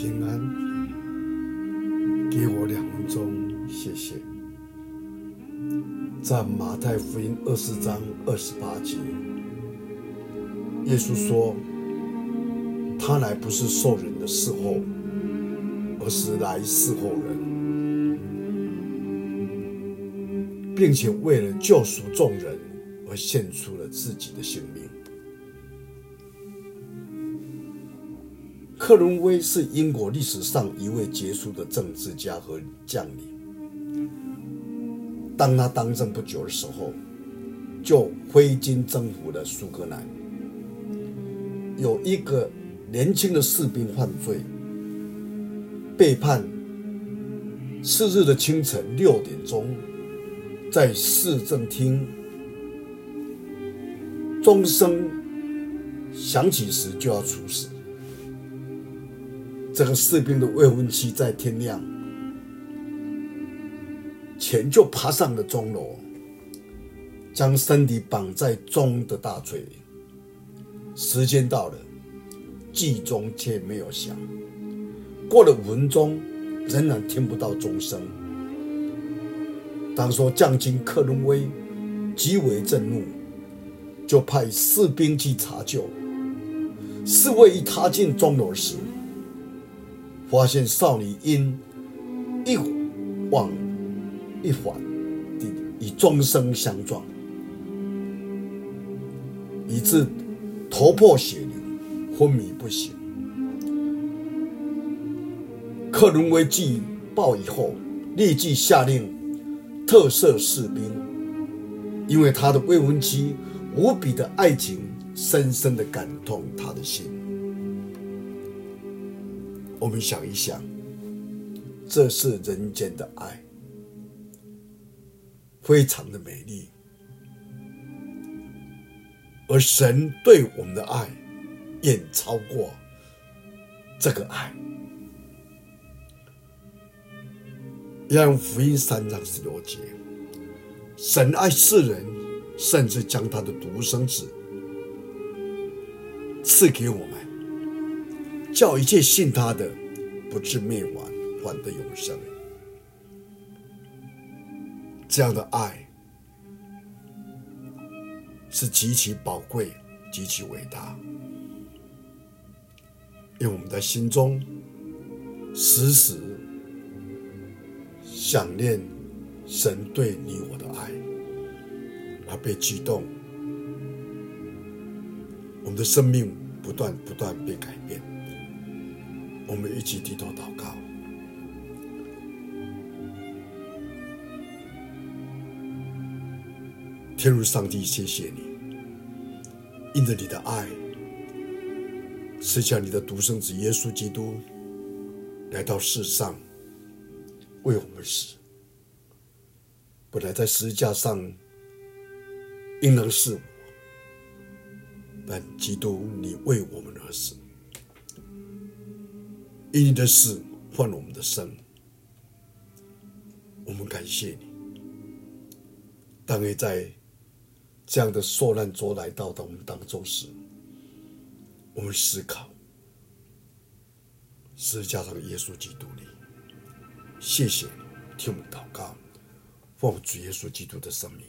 平安，给我两分钟，谢谢。在马太福音二十章二十八节，耶稣说：“他来不是受人的侍候，而是来侍候人，并且为了救赎众人而献出了自己的性命。”克伦威是英国历史上一位杰出的政治家和将领。当他当政不久的时候，就挥军征服了苏格兰。有一个年轻的士兵犯罪，被判次日的清晨六点钟，在市政厅钟声响起时就要处死。这个士兵的未婚妻在天亮前就爬上了钟楼，将身体绑在钟的大锤。时间到了，计钟却没有响。过了五分钟，仍然听不到钟声。当说将军克伦威极为震怒，就派士兵去查究。侍卫一踏进钟楼时，发现少女因一往一返的与钟声相撞，以致头破血流，昏迷不醒。克伦威据报以后，立即下令特赦士兵，因为他的未婚妻无比的爱情，深深的感动他的心。我们想一想，这是人间的爱，非常的美丽。而神对我们的爱，远超过这个爱。让福音三章十六节，神爱世人，甚至将他的独生子赐给我们。叫一切信他的，不至灭亡，反得永生。这样的爱是极其宝贵、极其伟大。因为我们在心中时时想念神对你我的爱，而被激动，我们的生命不断不断被改变。我们一起低头祷告，天父上帝，谢谢你，因着你的爱，赐下你的独生子耶稣基督来到世上，为我们死。本来在十字架上应当是我，但基督你为我们而死。因你的死换我们的生，我们感谢你。当你在这样的受难中来到的我们当中时，我们思考十字架上耶稣基督里，谢谢你听我们祷告，奉主耶稣基督的圣名。